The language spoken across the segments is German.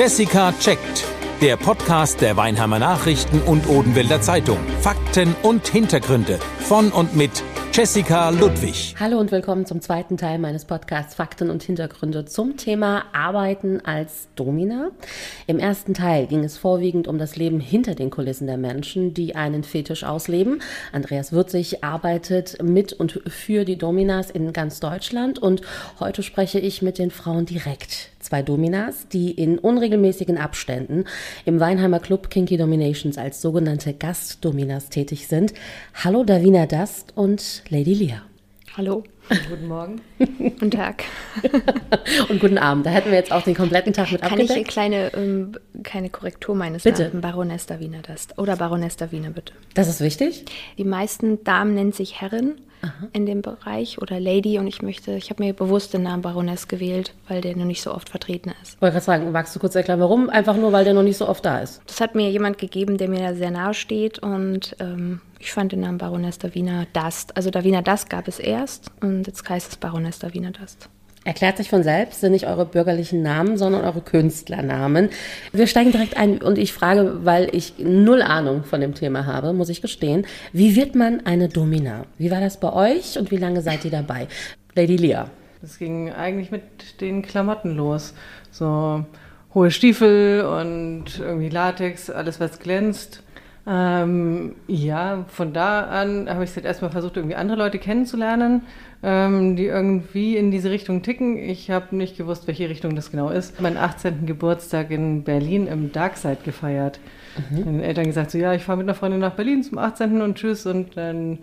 Jessica checkt. Der Podcast der Weinheimer Nachrichten und Odenwälder Zeitung. Fakten und Hintergründe von und mit Jessica Ludwig. Hallo und willkommen zum zweiten Teil meines Podcasts Fakten und Hintergründe zum Thema Arbeiten als Domina. Im ersten Teil ging es vorwiegend um das Leben hinter den Kulissen der Menschen, die einen Fetisch ausleben. Andreas Würzig arbeitet mit und für die Dominas in ganz Deutschland und heute spreche ich mit den Frauen direkt. Zwei Dominas, die in unregelmäßigen Abständen im Weinheimer Club Kinky Dominations als sogenannte Gastdominas tätig sind. Hallo Davina Dust und Lady Leah. Hallo. Guten Morgen. Guten Tag. Und guten Abend. Da hätten wir jetzt auch den kompletten Tag mit Kann abgedeckt. ich eine kleine, ähm, keine Korrektur meines Bitte. Namens? Baroness Davina das. Oder Baroness Davina, bitte. Das ist wichtig. Die meisten Damen nennen sich Herrin in dem Bereich oder Lady und ich möchte, ich habe mir bewusst den Namen Baroness gewählt, weil der noch nicht so oft vertreten ist. Ich wollte gerade sagen, magst du kurz erklären, warum? Einfach nur, weil der noch nicht so oft da ist. Das hat mir jemand gegeben, der mir da sehr nahe steht und ähm, ich fand den Namen Baroness Davina Dust. Also Davina Dust gab es erst und jetzt heißt es Baroness Davina Dust. Erklärt sich von selbst, sind nicht eure bürgerlichen Namen, sondern eure Künstlernamen. Wir steigen direkt ein und ich frage, weil ich null Ahnung von dem Thema habe, muss ich gestehen. Wie wird man eine Domina? Wie war das bei euch und wie lange seid ihr dabei? Lady Leah. Das ging eigentlich mit den Klamotten los. So hohe Stiefel und irgendwie Latex, alles was glänzt. Ähm, ja, von da an habe ich jetzt erstmal versucht, irgendwie andere Leute kennenzulernen, ähm, die irgendwie in diese Richtung ticken. Ich habe nicht gewusst, welche Richtung das genau ist. Meinen 18. Geburtstag in Berlin im Darkside gefeiert. Den Eltern gesagt, so ja, ich fahre mit einer Freundin nach Berlin zum 18. und tschüss. Und dann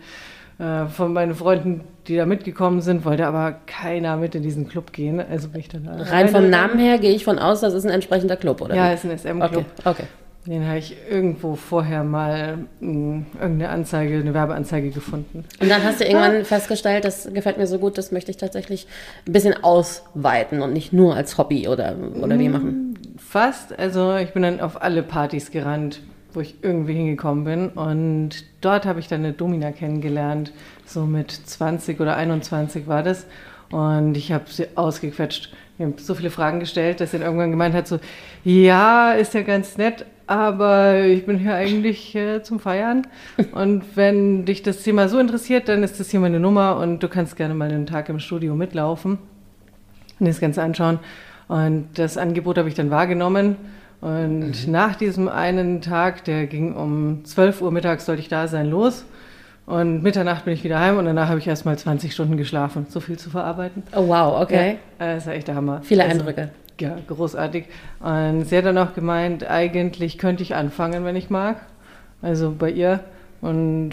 äh, von meinen Freunden, die da mitgekommen sind, wollte aber keiner mit in diesen Club gehen. Also bin ich dann Rein vom Namen her gehe ich von aus, das ist ein entsprechender Club, oder? Ja, wie? ist ein SM-Club. Okay, okay. Den habe ich irgendwo vorher mal mh, irgendeine Anzeige, eine Werbeanzeige gefunden. Und dann hast du irgendwann festgestellt, das gefällt mir so gut, das möchte ich tatsächlich ein bisschen ausweiten und nicht nur als Hobby oder, oder wie machen. Fast, also ich bin dann auf alle Partys gerannt, wo ich irgendwie hingekommen bin. Und dort habe ich dann eine Domina kennengelernt. So mit 20 oder 21 war das. Und ich habe sie ausgequetscht. Ich habe so viele Fragen gestellt, dass sie dann irgendwann gemeint hat, so, ja, ist ja ganz nett, aber ich bin hier eigentlich äh, zum Feiern. Und wenn dich das Thema so interessiert, dann ist das hier meine Nummer und du kannst gerne mal einen Tag im Studio mitlaufen und das Ganze anschauen. Und das Angebot habe ich dann wahrgenommen. Und nach diesem einen Tag, der ging um 12 Uhr mittags, sollte ich da sein, los. Und Mitternacht bin ich wieder heim und danach habe ich erst mal 20 Stunden geschlafen. So viel zu verarbeiten. Oh wow, okay. Ja, das ist echt der Hammer. Viele Also, Eindrücke. Ja, großartig. Und sie hat dann auch gemeint, eigentlich könnte ich anfangen, wenn ich mag. Also bei ihr. Und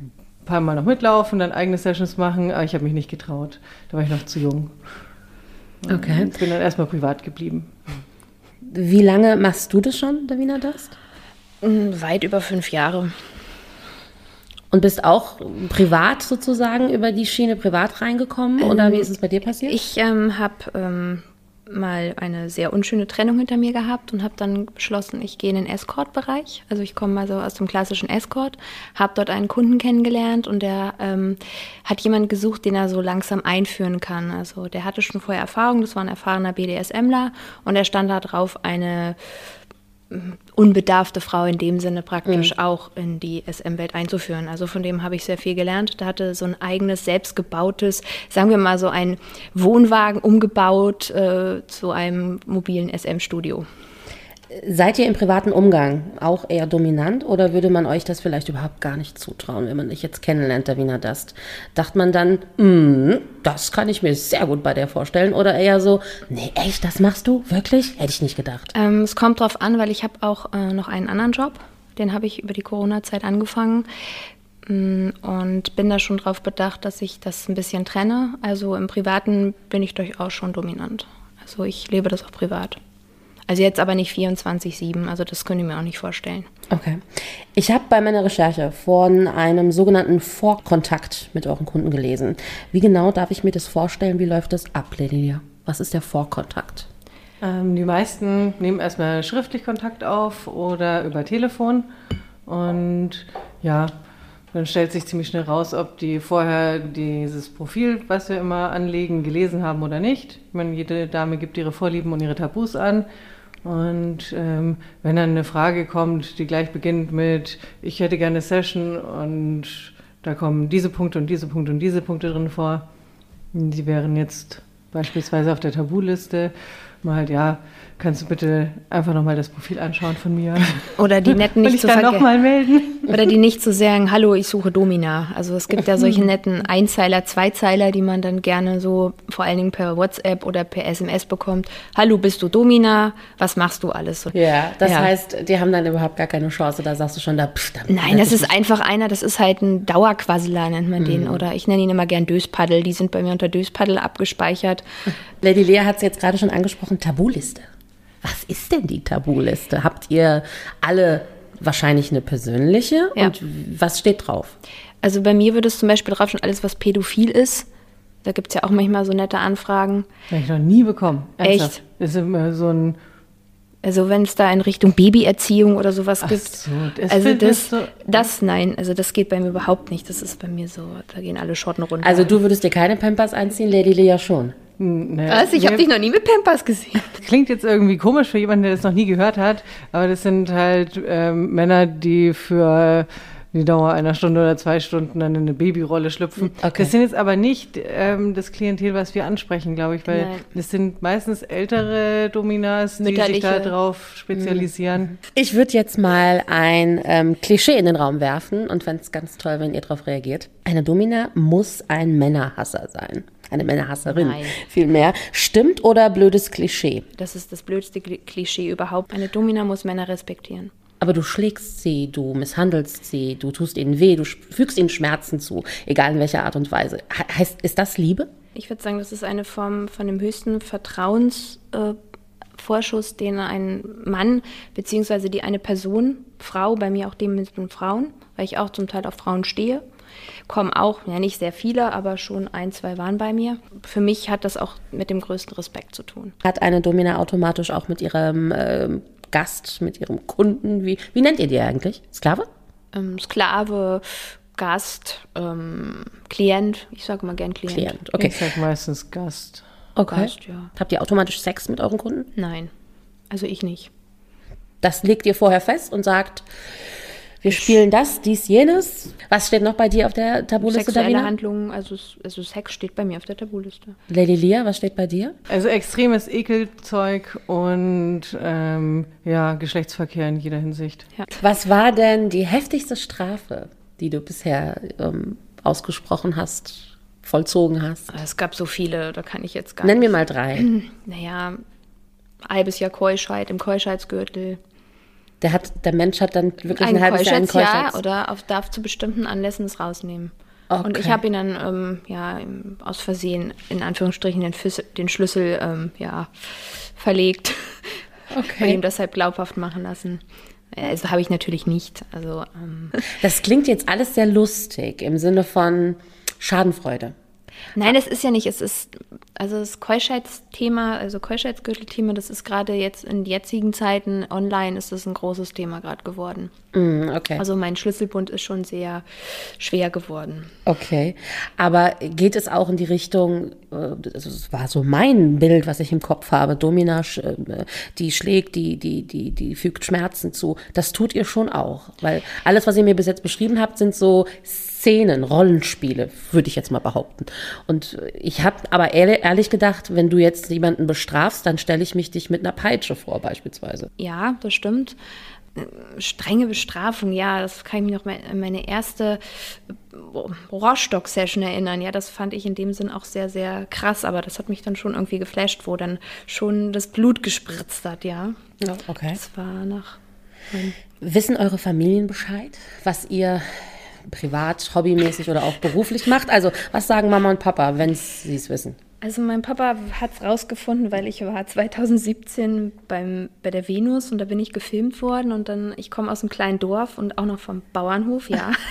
ein paar Mal noch mitlaufen, dann eigene Sessions machen. Aber ich habe mich nicht getraut. Da war ich noch zu jung. Okay. Und bin dann erstmal privat geblieben. Wie lange machst du das schon, Davina Dust? Mm, Weit über fünf Jahre. Und bist auch privat sozusagen über die Schiene privat reingekommen oder wie ist es bei dir passiert? Ich ähm, habe ähm, mal eine sehr unschöne Trennung hinter mir gehabt und habe dann beschlossen, ich gehe in den Escort-Bereich. Also ich komme also aus dem klassischen Escort, habe dort einen Kunden kennengelernt und der ähm, hat jemanden gesucht, den er so langsam einführen kann. Also der hatte schon vorher Erfahrung, das war ein erfahrener BDSMler und er stand da drauf, eine unbedarfte Frau in dem Sinne praktisch auch in die SM-Welt einzuführen. Also von dem habe ich sehr viel gelernt. Der hatte so ein eigenes, selbstgebautes, sagen wir mal so ein Wohnwagen umgebaut äh, zu einem mobilen SM-Studio. Seid ihr im privaten Umgang auch eher dominant oder würde man euch das vielleicht überhaupt gar nicht zutrauen, wenn man dich jetzt kennenlernt, Davina Dust? Dacht man dann, "Mm, das kann ich mir sehr gut bei der vorstellen oder eher so, nee, echt, das machst du? Wirklich? Hätte ich nicht gedacht. Ähm, es kommt drauf an, weil ich habe auch äh, noch einen anderen Job. Den habe ich über die Corona-Zeit angefangen Mm, und bin da schon drauf bedacht, dass ich das ein bisschen trenne. Also im Privaten bin ich durchaus schon dominant. Also ich lebe das auch privat. Also jetzt aber nicht 24-7, also das könnt ihr mir auch nicht vorstellen. Okay. Ich habe bei meiner Recherche von einem sogenannten Vorkontakt mit euren Kunden gelesen. Wie genau darf ich mir das vorstellen? Wie läuft das ab, Lydia? Was ist der Vorkontakt? Ähm, die meisten nehmen erstmal schriftlich Kontakt auf oder über Telefon. Und ja, dann stellt sich ziemlich schnell raus, ob die vorher dieses Profil, was wir immer anlegen, gelesen haben oder nicht. Ich meine, jede Dame gibt ihre Vorlieben und ihre Tabus an. Und ähm, wenn dann eine Frage kommt, die gleich beginnt mit, ich hätte gerne eine Session und da kommen diese Punkte und diese Punkte und diese Punkte drin vor, die wären jetzt beispielsweise auf der Tabuliste, mal halt, ja, Kannst du bitte einfach nochmal das Profil anschauen von mir? Oder die netten nicht zu noch mal melden. Oder die nicht zu sagen, hallo, ich suche Domina. Also es gibt ja solche netten Einzeiler, Zweizeiler, die man dann gerne so vor allen Dingen per WhatsApp oder per SMS bekommt. Hallo, bist du Domina? Was machst du alles? Ja, das ja. heißt, die haben dann überhaupt gar keine Chance. Da sagst du schon, da. Pff, da Nein, das ist einfach einer. Das ist halt ein Dauerquasseler nennt man mhm. den. Oder ich nenne ihn immer gern Döspaddel. Die sind bei mir unter Döspaddel abgespeichert. Lady Lea hat es jetzt gerade schon angesprochen. Tabuliste. Was ist denn die Tabuliste? Habt ihr alle wahrscheinlich eine persönliche? Ja. Und was steht drauf? Also bei mir würde es zum Beispiel drauf schon alles, was pädophil ist. Da gibt es ja auch manchmal so nette Anfragen. Habe ich noch nie bekommen. Ernsthaft. Echt? Das ist immer so ein also wenn es da in Richtung Babyerziehung oder sowas Ach gibt. So, das also das, so das nein, also das geht bei mir überhaupt nicht. Das ist bei mir so, da gehen alle Schotten runter. Also du würdest dir keine Pampers einziehen, Lady Lea schon. Nee, Was? Ich habe dich noch nie mit Pampers gesehen. Klingt jetzt irgendwie komisch für jemanden, der das noch nie gehört hat, aber das sind halt ähm, Männer, die für die Dauer einer Stunde oder zwei Stunden dann in eine Babyrolle schlüpfen. Okay. Das sind jetzt aber nicht ähm, das Klientel, was wir ansprechen, glaube ich, weil Nein. das sind meistens ältere Dominas, die sich darauf spezialisieren. Mhm. Ich würde jetzt mal ein ähm, Klischee in den Raum werfen und fände es ganz toll, wenn ihr darauf reagiert. Eine Domina muss ein Männerhasser sein eine Männerhasserin Nein. vielmehr. Stimmt oder blödes Klischee? Das ist das blödste Klischee überhaupt. Eine Domina muss Männer respektieren. Aber du schlägst sie, du misshandelst sie, du tust ihnen weh, du fügst ihnen Schmerzen zu, egal in welcher Art und Weise. Heißt, ist das Liebe? Ich würde sagen, das ist eine Form von dem höchsten Vertrauensvorschuss, äh, den ein Mann beziehungsweise die eine Person, Frau, bei mir auch dem mit den Frauen, weil ich auch zum Teil auf Frauen stehe, kommen auch, ja nicht sehr viele, aber schon ein, zwei waren bei mir. Für mich hat das auch mit dem größten Respekt zu tun. Hat eine Domina automatisch auch mit ihrem äh, Gast, mit ihrem Kunden, wie, wie nennt ihr die eigentlich? Sklave? Ähm, Sklave, Gast, ähm, Klient. Ich sage mal gern Klient. Klient, okay. Ich sage meistens Gast. Okay. Gast, ja. Habt ihr automatisch Sex mit euren Kunden? Nein, also ich nicht. Das legt ihr vorher fest und sagt, wir spielen das, dies, jenes. Was steht noch bei dir auf der Tabuliste, Sexuelle Davina? Handlungen, also, also Sex steht bei mir auf der Tabuliste. Lady Lia, was steht bei dir? Also extremes Ekelzeug und ähm, ja, Geschlechtsverkehr in jeder Hinsicht. Ja. Was war denn die heftigste Strafe, die du bisher ähm, ausgesprochen hast, vollzogen hast? Es gab so viele, da kann ich jetzt gar Nenn nicht. mir mal drei. Naja, halbes Jahr Keuschheit im Keuschheitsgürtel. Der, hat, der Mensch hat dann wirklich ein, ein halbes Jahr einen Keuschheits. Ja, oder auf, darf zu bestimmten Anlässen es rausnehmen. Okay. Und ich habe ihn dann ähm, ja aus Versehen in Anführungsstrichen den, Füsse, den Schlüssel ähm, ja verlegt okay. und ihm deshalb glaubhaft machen lassen. Also habe ich natürlich nicht. Also ähm. das klingt jetzt alles sehr lustig im Sinne von Schadenfreude. Nein, es ist ja nicht. Es ist, also das Keuschheitsthema, also Keuschheitsgürtelthema, das ist gerade jetzt in jetzigen Zeiten online ist das ein großes Thema gerade geworden. Mm, okay. Also mein Schlüsselbund ist schon sehr schwer geworden. Okay. Aber geht es auch in die Richtung, äh, das war so mein Bild, was ich im Kopf habe, Domina, äh, die schlägt, die, die, die, die fügt Schmerzen zu. Das tut ihr schon auch. Weil alles, was ihr mir bis jetzt beschrieben habt, sind so Szenen, Rollenspiele, würde ich jetzt mal behaupten. Und ich habe aber ehrlich gedacht, wenn du jetzt jemanden bestrafst, dann stelle ich mich dich mit einer Peitsche vor beispielsweise. Ja, das stimmt. Strenge Bestrafung, ja, das kann ich mich noch an meine erste Rohrstock-Session erinnern. Ja, das fand ich in dem Sinn auch sehr, sehr krass, aber das hat mich dann schon irgendwie geflasht, wo dann schon das Blut gespritzt hat, ja. Ja, okay. Das war nach. Wissen eure Familien Bescheid, was ihr privat, hobbymäßig oder auch beruflich macht? Also, was sagen Mama und Papa, wenn sie es wissen? Also mein Papa hat es rausgefunden, weil ich war 2017 beim, bei der Venus und da bin ich gefilmt worden und dann, ich komme aus einem kleinen Dorf und auch noch vom Bauernhof, ja.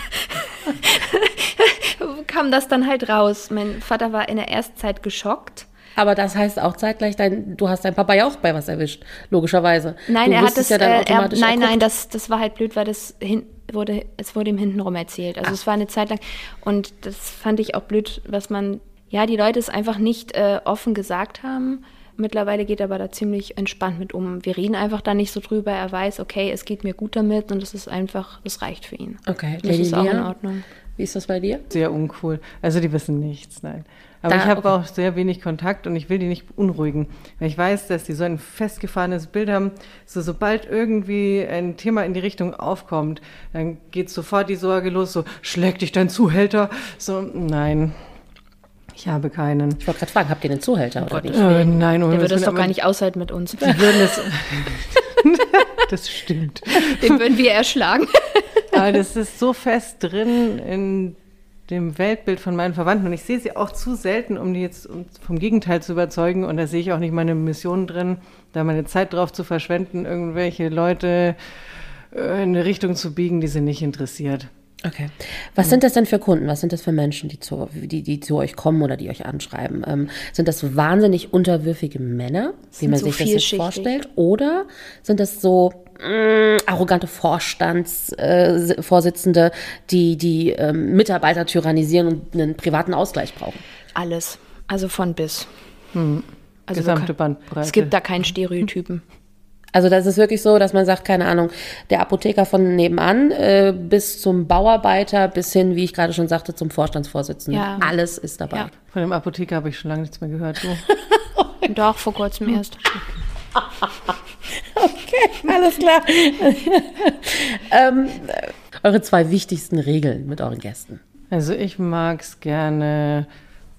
kam das dann halt raus. Mein Vater war in der Erstzeit geschockt. Aber das heißt auch zeitgleich, dein, du hast deinen Papa ja auch bei was erwischt, logischerweise. Nein, du er hat das, ja dann äh, automatisch er, nein, nein, das, das war halt blöd, weil das hin, wurde, es wurde ihm hintenrum erzählt. Also Ach. es war eine Zeit lang und das fand ich auch blöd, was man, ja, die Leute es einfach nicht äh, offen gesagt haben. Mittlerweile geht er aber da ziemlich entspannt mit um. Wir reden einfach da nicht so drüber. Er weiß, okay, es geht mir gut damit und es ist einfach, es reicht für ihn. Okay, das ist auch in Ordnung. Wie ist das bei dir? Sehr uncool. Also die wissen nichts, nein. Aber Da- ich habe okay. auch sehr wenig Kontakt und ich will die nicht beunruhigen. Weil ich weiß, dass die so ein festgefahrenes Bild haben. So, sobald irgendwie ein Thema in die Richtung aufkommt, dann geht sofort die Sorge los, so, schlägt dich dein Zuhälter? So, nein, ich habe keinen. Ich wollte gerade fragen, habt ihr einen Zuhälter oder nicht? Äh, nein, Der würde es doch gar nicht aushalten mit uns. Die würden es. das stimmt. Den würden wir erschlagen. Aber das ist so fest drin in dem Weltbild von meinen Verwandten und ich sehe sie auch zu selten, um die jetzt vom Gegenteil zu überzeugen und da sehe ich auch nicht meine Mission drin, da meine Zeit drauf zu verschwenden, irgendwelche Leute äh, in eine Richtung zu biegen, die sie nicht interessiert. Okay. Was sind das denn für Kunden? Was sind das für Menschen, die zu, die, die zu euch kommen oder die euch anschreiben? Ähm, sind das wahnsinnig unterwürfige Männer, wie Sind man so sich das jetzt vorstellt? Oder sind das so mh, arrogante Vorstandsvorsitzende, äh, die die ähm, Mitarbeiter tyrannisieren und einen privaten Ausgleich brauchen? Alles. Also von bis. Also Gesamte Bandbreite. Es gibt da keinen Stereotypen. Also das ist wirklich so, dass man sagt, keine Ahnung, der Apotheker von nebenan äh, bis zum Bauarbeiter bis hin, wie ich gerade schon sagte, zum Vorstandsvorsitzenden. Ja. Alles ist dabei. Ja. Von dem Apotheker habe ich schon lange nichts mehr gehört. Du. Doch, vor kurzem erst. Okay, alles klar. ähm, äh, eure zwei wichtigsten Regeln mit euren Gästen. Also ich mag es gerne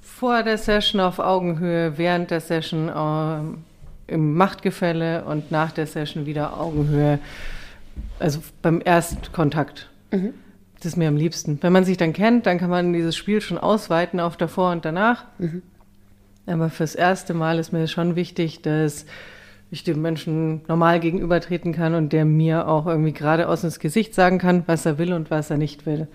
vor der Session auf Augenhöhe, während der Session ähm, im Machtgefälle und nach der Session wieder Augenhöhe. Also beim Erstkontakt. Das ist mir am liebsten. Wenn man sich dann kennt, dann kann man dieses Spiel schon ausweiten auf davor und danach. Aber fürs erste Mal ist mir schon wichtig, dass ich dem Menschen normal gegenübertreten kann und der mir auch irgendwie geradeaus ins Gesicht sagen kann, was er will und was er nicht will.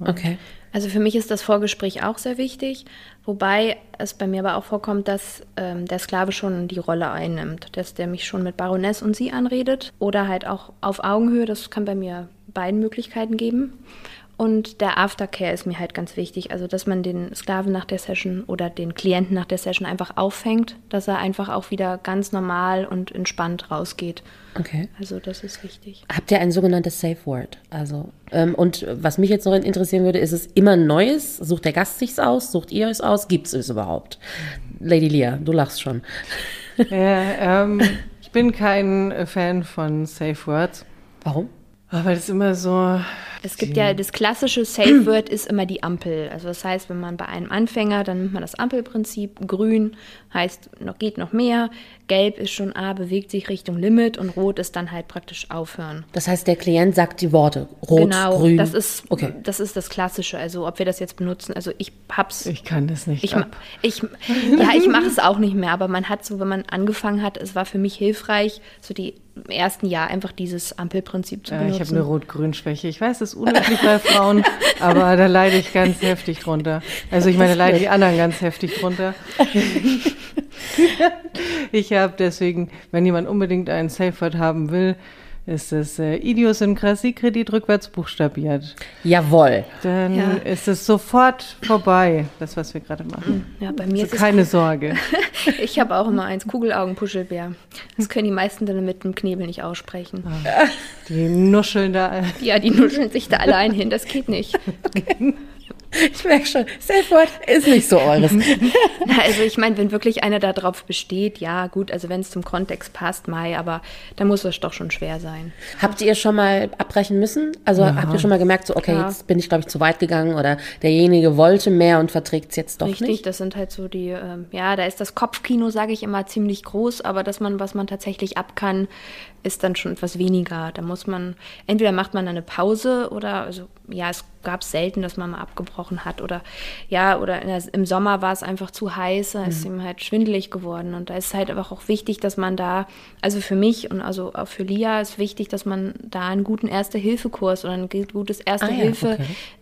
Okay. Also für mich ist das Vorgespräch auch sehr wichtig, wobei es bei mir aber auch vorkommt, dass ähm, der Sklave schon die Rolle einnimmt, dass der mich schon mit Baroness und sie anredet oder halt auch auf Augenhöhe, das kann bei mir beiden Möglichkeiten geben. Und der Aftercare ist mir halt ganz wichtig, also dass man den Sklaven nach der Session oder den Klienten nach der Session einfach auffängt, dass er einfach auch wieder ganz normal und entspannt rausgeht. Okay. Also das ist wichtig. Habt ihr ein sogenanntes Safe Word? Also, ähm, und was mich jetzt noch interessieren würde, ist es immer Neues? Sucht der Gast sich's aus? Sucht ihr es aus? Gibt es es überhaupt? Lady Lia, du lachst schon. Ja, ähm, ich bin kein äh, Fan von Safe Words, Warum? aber das ist immer so. Es gibt ja das klassische Safe Word ist immer die Ampel. Also das heißt, wenn man bei einem Anfänger, dann nimmt man das Ampelprinzip. Grün heißt, noch geht noch mehr. Gelb ist schon A, bewegt sich Richtung Limit und Rot ist dann halt praktisch aufhören. Das heißt, der Klient sagt die Worte rot, genau, grün. das ist Okay. das ist das Klassische. Also ob wir das jetzt benutzen, also ich hab's. Ich kann das nicht. Ich, ich, ja, ich mache es auch nicht mehr, aber man hat so, wenn man angefangen hat, es war für mich hilfreich, so die ersten Jahr einfach dieses Ampelprinzip zu Ja, benutzen. ich habe eine Rot-Grün-Schwäche. Ich weiß, das ist unüblich bei Frauen, aber da leide ich ganz heftig drunter. Also ich meine, da leiden die anderen ganz heftig drunter. ich habe deswegen, wenn jemand unbedingt einen Safe Word haben will, ist es äh, Idiosynkrasie-Kredit rückwärts buchstabiert. Jawohl. Dann Ja. ist es sofort vorbei, das, was wir gerade machen. ja, bei mir Also ist es keine Sorge. Ich habe auch immer eins, Kugelaugen-Puschelbär. Das können die meisten dann mit dem Knebel nicht aussprechen. Die nuscheln da. Ja, die nuscheln sich da allein hin, das geht nicht. Ich merke schon, Safe Word ist nicht so eures. Also ich meine, wenn wirklich einer darauf besteht, ja gut, also wenn es zum Kontext passt, Mai, aber da muss es doch schon schwer sein. Habt ihr schon mal abbrechen müssen? Also habt ihr schon mal gemerkt, so, okay, Klar. jetzt bin ich, glaube ich, zu weit gegangen oder derjenige wollte mehr und verträgt es jetzt doch Richtig, nicht? das sind halt so die, ähm, ja, da ist das Kopfkino, sage ich immer, ziemlich groß, aber dass man, was man tatsächlich ab kann, ist dann schon etwas weniger. Da muss man, entweder macht man eine Pause oder, also ja, es gab selten, dass man mal abgebrochen hat oder ja, oder der, im Sommer war es einfach zu heiß, da ist ihm halt schwindelig geworden und da ist halt einfach auch wichtig, dass man da, also für mich und also auch für Lia ist wichtig, dass man da einen guten Erste-Hilfe-Kurs oder ein gutes Ah ja, okay.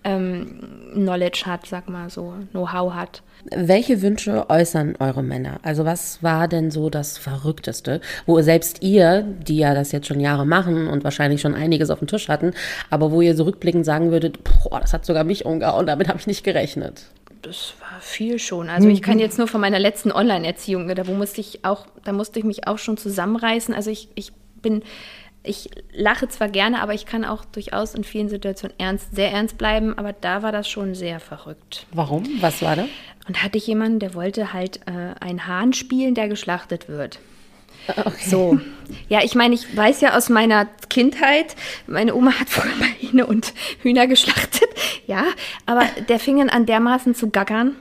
ähm, hat, sag mal so, Know-how hat. Welche Wünsche äußern eure Männer? Also was war denn so das Verrückteste, wo selbst ihr, die ja das jetzt schon Jahre machen und wahrscheinlich schon einiges auf dem Tisch hatten, aber wo ihr so rückblickend sagen würdet, boah, das hat sogar mich umgehauen, damit habe ich nicht gerechnet. das war viel schon. Also ich kann jetzt nur von meiner letzten Online-Erziehung, da wo musste ich auch, da musste ich mich auch schon zusammenreißen. Also ich, ich bin, ich lache zwar gerne, aber ich kann auch durchaus in vielen Situationen ernst, sehr ernst bleiben, aber da war das schon sehr verrückt. Warum? Was war da? Und hatte ich jemanden, der wollte halt äh, einen Hahn spielen, der geschlachtet wird. Okay. So. Ja, ich meine, ich weiß ja aus meiner Kindheit, meine Oma hat früher mal Hähne und Hühner geschlachtet, ja, aber der fing an dermaßen zu gackern.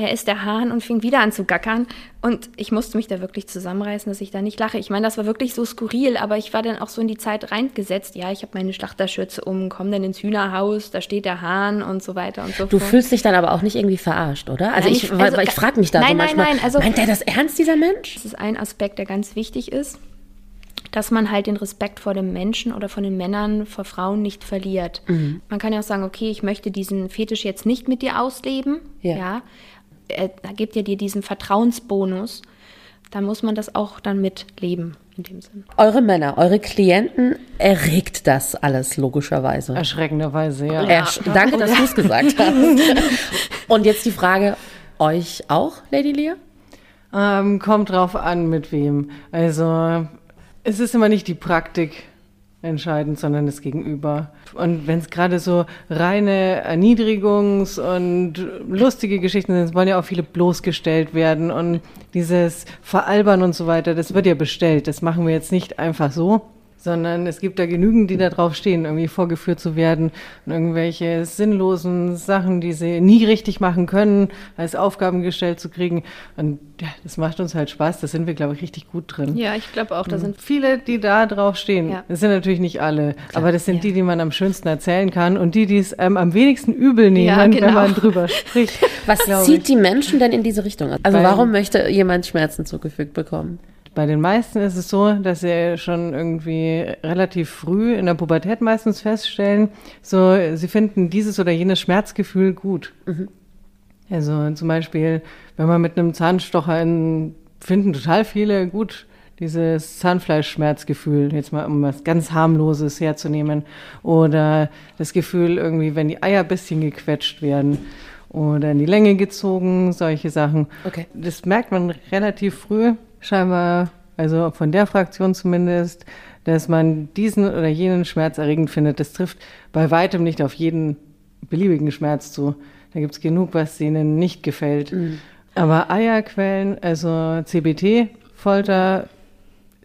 Er ist der Hahn und fing wieder an zu gackern. Und ich musste mich da wirklich zusammenreißen, dass ich da nicht lache. Ich meine, das war wirklich so skurril, aber ich war dann auch so in die Zeit reingesetzt. Ja, ich habe meine Schlachterschürze um, komme dann ins Hühnerhaus, da steht der Hahn und so weiter und so Du fort. fühlst dich dann aber auch nicht irgendwie verarscht, oder? Also Nein, ich, also, ich frage mich da so nein, nein, manchmal, nein, also- meint der das ernst, dieser Mensch? Das ist ein Aspekt, der ganz wichtig ist, dass man halt den Respekt vor dem Menschen oder von den Männern vor Frauen nicht verliert. Mhm. Man kann ja auch sagen, okay, ich möchte diesen Fetisch jetzt nicht mit dir ausleben. Ja. Ja. Er, er gibt ja dir diesen Vertrauensbonus. Da muss man das auch dann mitleben, in dem Sinn. Eure Männer, eure Klienten erregt das alles logischerweise. Erschreckenderweise, ja. Ersch- Danke, dass du es gesagt hast. Und jetzt die Frage, euch auch, Lady Leah? Ähm, kommt drauf an, mit wem. Also, es ist immer nicht die Praktik entscheidend, sondern das Gegenüber. Und wenn es gerade so reine Erniedrigungs- und lustige Geschichten sind, wollen ja auch viele bloßgestellt werden. Und dieses Veralbern und so weiter, das wird ja bestellt. Das machen wir jetzt nicht einfach so. Sondern es gibt da genügend, die da drauf stehen, irgendwie vorgeführt zu werden und irgendwelche sinnlosen Sachen, die sie nie richtig machen können, als Aufgaben gestellt zu kriegen. Und ja, das macht uns halt Spaß. Da sind wir, glaube ich, richtig gut drin. Ja, ich glaube auch, da sind Viele, die da drauf stehen, Ja. das sind natürlich nicht alle, aber das sind ja. die, die man am schönsten erzählen kann und die, die es ähm, am wenigsten übel nehmen, Ja, wenn genau. man drüber spricht. Was zieht ich. die Menschen denn in diese Richtung? Also Weil- warum möchte jemand Schmerzen zugefügt bekommen? Bei den meisten ist es so, dass sie schon irgendwie relativ früh in der Pubertät meistens feststellen, so sie finden dieses oder jenes Schmerzgefühl gut. Also zum Beispiel, wenn man mit einem Zahnstocher in, finden total viele gut dieses Zahnfleischschmerzgefühl, jetzt mal um was ganz harmloses herzunehmen, oder das Gefühl irgendwie, wenn die Eier ein bisschen gequetscht werden oder in die Länge gezogen, solche Sachen. Okay. Das merkt man relativ früh, scheinbar, also von der Fraktion zumindest, dass man diesen oder jenen Schmerz erregend findet. Das trifft bei weitem nicht auf jeden beliebigen Schmerz zu. Da gibt es genug, was denen nicht gefällt. Aber Eierquellen, also CBT, Folter,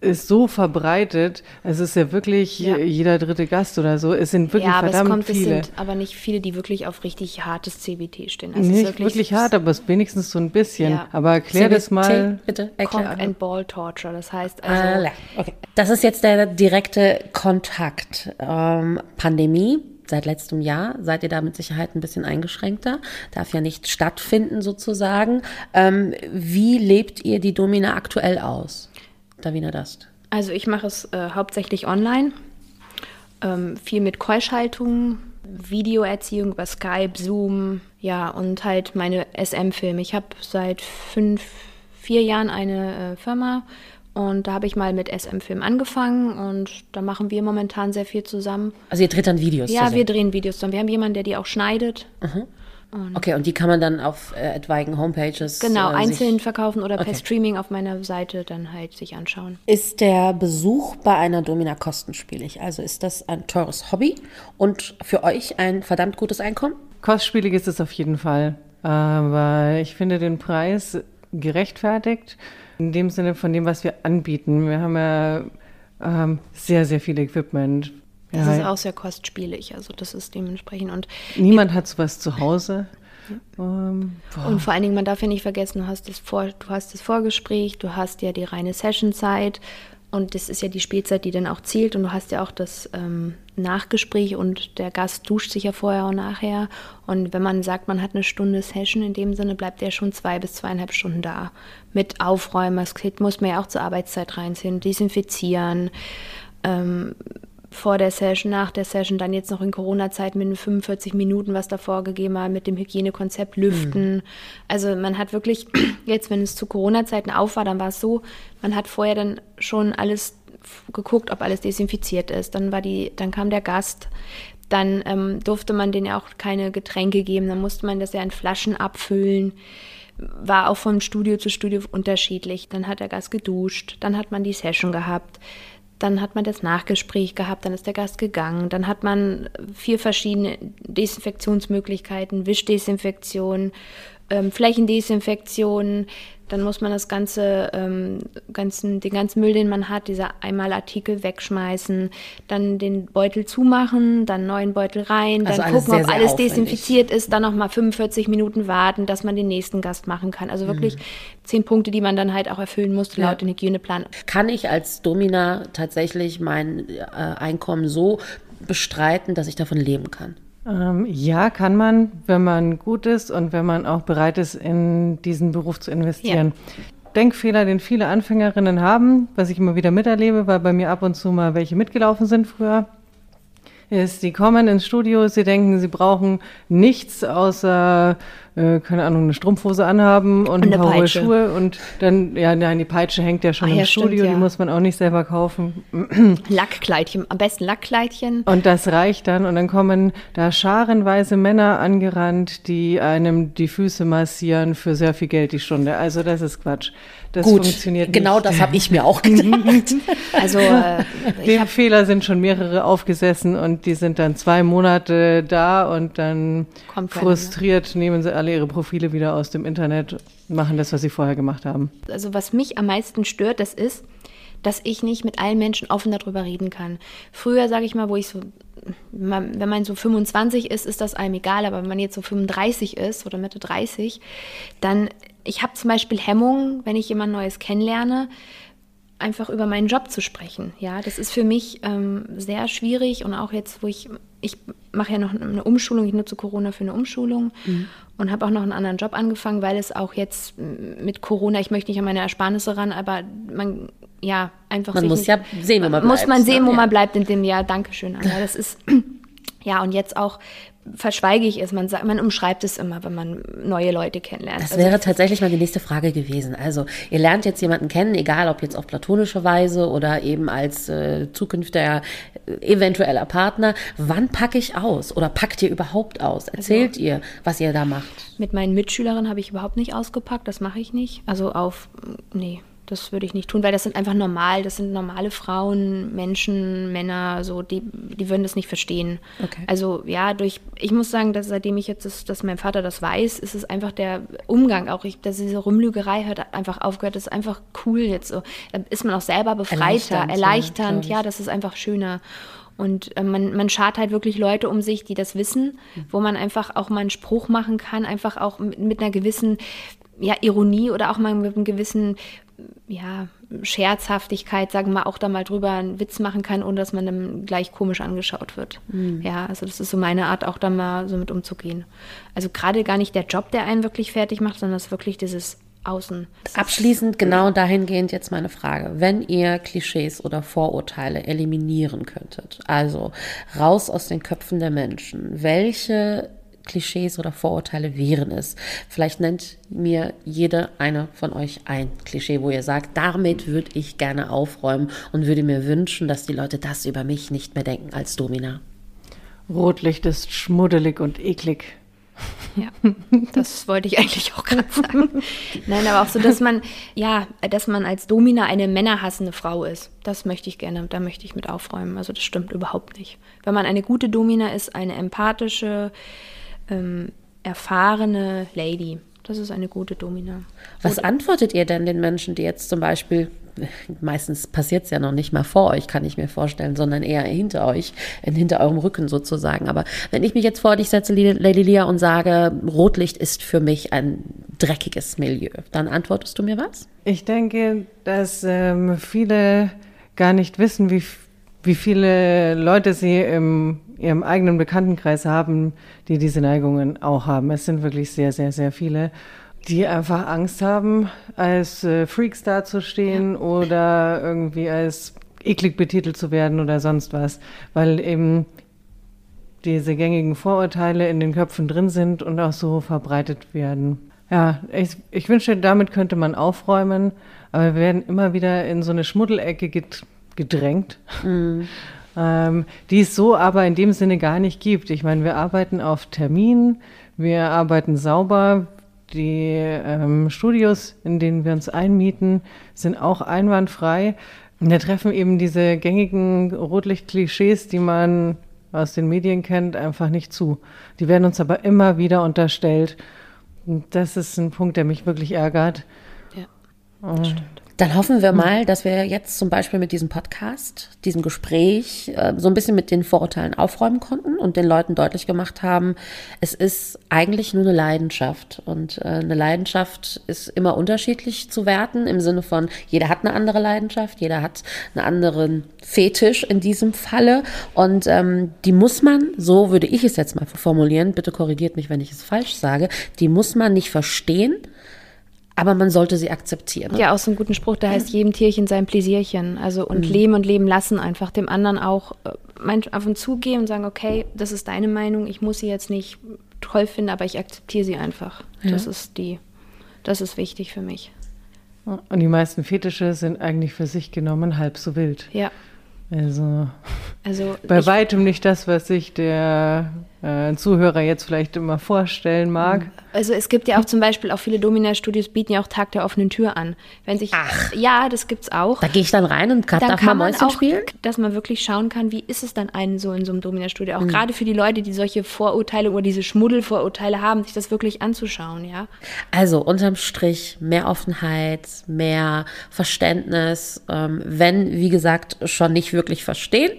ist so verbreitet. Es ist ja wirklich Ja. jeder dritte Gast oder so. Es sind wirklich ja, aber es verdammt kommt, es viele. sind aber nicht viele, die wirklich auf richtig hartes CBT stehen. Also es ist Nicht wirklich, hart, aber es ist wenigstens so ein bisschen. Ja. Aber erklär das mal. Bitte, Cock erklär. and Ball Torture. Das heißt also, Ah, okay. Das ist jetzt der direkte Kontakt. Ähm, Pandemie. Seit letztem Jahr seid ihr da mit Sicherheit ein bisschen eingeschränkter. Darf ja nicht stattfinden sozusagen. Ähm, wie lebt ihr die Domina aktuell aus? Davina Dast. Also ich mache es äh, hauptsächlich online. Ähm, viel mit Keuschhaltung, Videoerziehung über Skype, Zoom, ja, und halt meine SM-Filme. Ich habe seit fünf, vier Jahren eine äh, Firma und da habe ich mal mit SM-Film angefangen und da machen wir momentan sehr viel zusammen. Also ihr dreht dann Videos Ja, zusammen. wir drehen Videos zusammen. Wir haben jemanden, der die auch schneidet. Okay, und die kann man dann auf äh, etwaigen Homepages Genau, äh, einzeln sich- verkaufen oder per Okay. Streaming auf meiner Seite dann halt sich anschauen. Ist der Besuch bei einer Domina kostenspielig? Also ist das ein teures Hobby und für euch ein verdammt gutes Einkommen? Kostspielig ist es auf jeden Fall. Aber ich finde den Preis gerechtfertigt. In dem Sinne von dem, was wir anbieten. Wir haben ja ähm, sehr, sehr viel Equipment. Das Ja, ist auch sehr kostspielig, also das ist dementsprechend. Und, Niemand hat sowas zu Hause. Ähm, und vor allen Dingen, man darf ja nicht vergessen, du hast, das Vor, du hast das Vorgespräch, du hast ja die reine Sessionzeit und das ist ja die Spielzeit, die dann auch zählt und du hast ja auch das ähm, Nachgespräch und der Gast duscht sich ja vorher und nachher. Und wenn man sagt, man hat eine Stunde Session, in dem Sinne bleibt er schon zwei bis zweieinhalb Stunden da. Mit Aufräumen, das muss man ja auch zur Arbeitszeit reinziehen, desinfizieren, ähm, vor der Session, nach der Session, dann jetzt noch in Corona-Zeit mit den 45 Minuten, was da vorgegeben war, mit dem Hygienekonzept lüften. Also man hat wirklich, jetzt wenn es zu Corona-Zeiten auf war, dann war es so, man hat vorher dann schon alles geguckt, ob alles desinfiziert ist. Dann war die, dann kam der Gast, Dann ähm, durfte man denen ja auch keine Getränke geben, dann musste man das ja in Flaschen abfüllen. War auch von Studio zu Studio unterschiedlich. Dann hat der Gast geduscht, dann hat man die Session gehabt, dann hat man das Nachgespräch gehabt, dann ist der Gast gegangen, dann hat man vier verschiedene Desinfektionsmöglichkeiten, Wischdesinfektion, ähm, Flächendesinfektion, dann muss man das ganze, ähm, ganzen, den ganzen Müll, den man hat, dieser Einmalartikel wegschmeißen, dann den Beutel zumachen, dann neuen Beutel rein, Also dann gucken, sehr, ob sehr alles aufwendig. desinfiziert ist, dann nochmal 45 Minuten warten, dass man den nächsten Gast machen kann. Also wirklich zehn Punkte, die man dann halt auch erfüllen muss, laut dem Hygieneplan. Kann ich als Domina tatsächlich mein äh, Einkommen so bestreiten, dass ich davon leben kann? Ähm, ja, kann man, wenn man gut ist und wenn man auch bereit ist, in diesen Beruf zu investieren. Denkfehler, den viele Anfängerinnen haben, was ich immer wieder miterlebe, weil bei mir ab und zu mal welche mitgelaufen sind früher, ist, sie kommen ins Studio, sie denken, sie brauchen nichts außer, äh, keine Ahnung, eine Strumpfhose anhaben und, Und ein paar hohe. Schuhe und dann, ja, nein, die Peitsche hängt ja schon Ah, im ja, stimmt, Studio, ja. die muss man auch nicht selber kaufen. Lackkleidchen, am besten Lackkleidchen. Und das reicht dann. Und dann kommen da scharenweise Männer angerannt, die einem die Füße massieren für sehr viel Geld die Stunde. Also das ist Quatsch. Das Gut, funktioniert genau nicht. das habe ich mir auch gedacht. Also äh, Dem Fehler sind schon mehrere aufgesessen und die sind dann zwei Monate da und dann Kommt frustriert nehmen sie alle ihre Profile wieder aus dem Internet und machen das, was sie vorher gemacht haben. also was mich am meisten stört, das ist, dass ich nicht mit allen Menschen offen darüber reden kann. Früher, sage ich mal, wo ich so, man, wenn man so 25 ist, ist das einem egal, aber wenn man jetzt so 35 ist oder Mitte 30, dann, ich habe zum Beispiel Hemmungen, wenn ich jemand Neues kennenlerne, einfach über meinen Job zu sprechen. Ja, das ist für mich ähm, sehr schwierig und auch jetzt, wo ich, ich mache ja noch eine Umschulung, ich nutze Corona für eine Umschulung und habe auch noch einen anderen Job angefangen, weil es auch jetzt mit Corona, ich möchte nicht an meine Ersparnisse ran, aber man, ja, einfach Man muss nicht, ja sehen, wo man Muss bleibt, man sehen, ne? wo Ja. man bleibt in dem Jahr. Dankeschön, Anna. Das ist, ja, und jetzt auch verschweige ich es. Man, sagt, man umschreibt es immer, wenn man neue Leute kennenlernt. Das Also wäre tatsächlich mal die nächste Frage gewesen. Also, ihr lernt jetzt jemanden kennen, egal ob jetzt auf platonische Weise oder eben als äh, zukünftiger äh, eventueller Partner. Wann packe ich aus? Oder packt ihr überhaupt aus? Erzählt ihr, was ihr da macht? Mit meinen Mitschülerinnen habe ich überhaupt nicht ausgepackt, das mache ich nicht. Also auf, nee, das würde ich nicht tun, weil das sind einfach normal, das sind normale Frauen, Menschen, Männer, so, die, die würden das nicht verstehen. Okay. Also ja, durch, ich muss sagen, dass seitdem ich jetzt, das, dass mein Vater das weiß, ist es einfach der Umgang auch, ich, dass diese Rumlügerei hört einfach aufgehört, das ist einfach cool jetzt so. Da ist man auch selber befreiter, Erleichternd, ja, erleichternd, ja, ich. das ist einfach schöner. Und äh, man, man schart halt wirklich Leute um sich, die das wissen, wo man einfach auch mal einen Spruch machen kann, einfach auch mit, mit einer gewissen ja, Ironie oder auch mal mit einem gewissen ja, Scherzhaftigkeit, sagen wir mal, auch da mal drüber einen Witz machen kann, ohne dass man dann gleich komisch angeschaut wird. Ja, also das ist so meine Art, auch da mal so mit umzugehen. Also gerade gar nicht der Job, der einen wirklich fertig macht, sondern es ist wirklich dieses Außen. Abschließend genau dahingehend jetzt meine Frage. Wenn ihr Klischees oder Vorurteile eliminieren könntet, also raus aus den Köpfen der Menschen, welche Klischees oder Vorurteile wären es? Vielleicht nennt mir jede eine von euch ein Klischee, wo ihr sagt, damit würde ich gerne aufräumen und würde mir wünschen, dass die Leute das über mich nicht mehr denken als Domina. Rotlicht ist schmuddelig und eklig. Ja, das wollte ich eigentlich auch gerade sagen. Nein, aber auch so, dass man, ja, dass man als Domina eine männerhassende Frau ist. Das möchte ich gerne, da möchte ich mit aufräumen. Also das stimmt überhaupt nicht. Wenn man eine gute Domina ist, eine empathische, ähm, erfahrene Lady. Das ist eine gute Domina. Was antwortet ihr denn den Menschen, die jetzt zum Beispiel, meistens passiert es ja noch nicht mal vor euch, kann ich mir vorstellen, sondern eher hinter euch, äh, hinter eurem Rücken sozusagen. Aber wenn ich mich jetzt vor dich setze, Lady Lia, und sage, Rotlicht ist für mich ein dreckiges Milieu, dann antwortest du mir was? Ich denke, dass ähm, viele gar nicht wissen, wie, wie viele Leute sie im ihrem eigenen Bekanntenkreis haben, die diese Neigungen auch haben. Es sind wirklich sehr, sehr, sehr viele, die einfach Angst haben, als äh, Freaks dazustehen oder irgendwie als eklig betitelt zu werden oder sonst was, weil eben diese gängigen Vorurteile in den Köpfen drin sind und auch so verbreitet werden. Ja, ich, ich wünschte, damit könnte man aufräumen, aber wir werden immer wieder in so eine Schmuddelecke ged- gedrängt. ähm, die es so aber in dem Sinne gar nicht gibt. Ich meine, wir arbeiten auf Termin, wir arbeiten sauber. Die ähm, Studios, in denen wir uns einmieten, sind auch einwandfrei. Und da treffen eben diese gängigen Rotlicht-Klischees, die man aus den Medien kennt, einfach nicht zu. Die werden uns aber immer wieder unterstellt. Und das ist ein Punkt, der mich wirklich ärgert. Ja, das stimmt. Dann hoffen wir mal, dass wir jetzt zum Beispiel mit diesem Podcast, diesem Gespräch, äh, so ein bisschen mit den Vorurteilen aufräumen konnten und den Leuten deutlich gemacht haben, es ist eigentlich nur eine Leidenschaft. Und äh, eine Leidenschaft ist immer unterschiedlich zu werten, im Sinne von, jeder hat eine andere Leidenschaft, jeder hat einen anderen Fetisch in diesem Falle. Und ähm, die muss man, so würde ich es jetzt mal formulieren, bitte korrigiert mich, wenn ich es falsch sage, die muss man nicht verstehen aber man sollte sie akzeptieren. Ja, aus einem guten Spruch, da heißt jedem Tierchen sein Pläsierchen. Also und mhm. leben und leben lassen einfach dem anderen auch äh, auf und zugehen und sagen, okay, das ist deine Meinung, ich muss sie jetzt nicht toll finden, aber ich akzeptiere sie einfach. Ja. Das ist die, das ist wichtig für mich. Und die meisten Fetische sind eigentlich für sich genommen halb so wild. Ja. Also, also bei weitem nicht das, was sich der äh, Zuhörer jetzt vielleicht immer vorstellen mag. Also es gibt ja auch zum Beispiel auch viele Domina-Studios bieten ja auch Tag der offenen Tür an. Wenn sich, Ach. Ja, das gibt's auch. Da gehe ich dann rein und kann, dann darf kann man Mäuschen auch, spielen? Dass man wirklich schauen kann, wie ist es dann einen so in so einem Domina-Studio. Auch mhm. gerade für die Leute, die solche Vorurteile oder diese Schmuddelvorurteile haben, sich das wirklich anzuschauen, ja. Also unterm Strich mehr Offenheit, mehr Verständnis. Ähm, wenn, wie gesagt, schon nicht wirklich verstehen,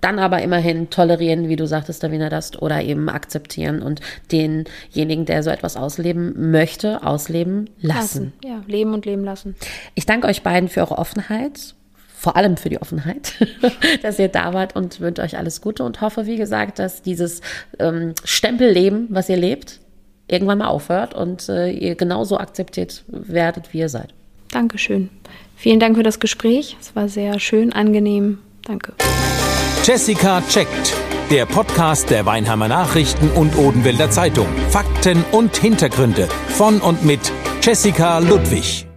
dann aber immerhin tolerieren, wie du sagtest, Davina, das oder eben akzeptieren und denjenigen, der so etwas ausleben möchte, ausleben lassen. lassen. Ja, leben und leben lassen. Ich danke euch beiden für eure Offenheit. Vor allem für die Offenheit, dass ihr da wart und wünsche euch alles Gute und hoffe, wie gesagt, dass dieses ähm, Stempelleben, was ihr lebt, irgendwann mal aufhört und äh, ihr genauso akzeptiert werdet, wie ihr seid. Dankeschön. Vielen Dank für das Gespräch. Es war sehr schön, angenehm. Danke. Jessica checkt. Der Podcast der Weinheimer Nachrichten und Odenwälder Zeitung. Fakten und Hintergründe von und mit Jessica Ludwig.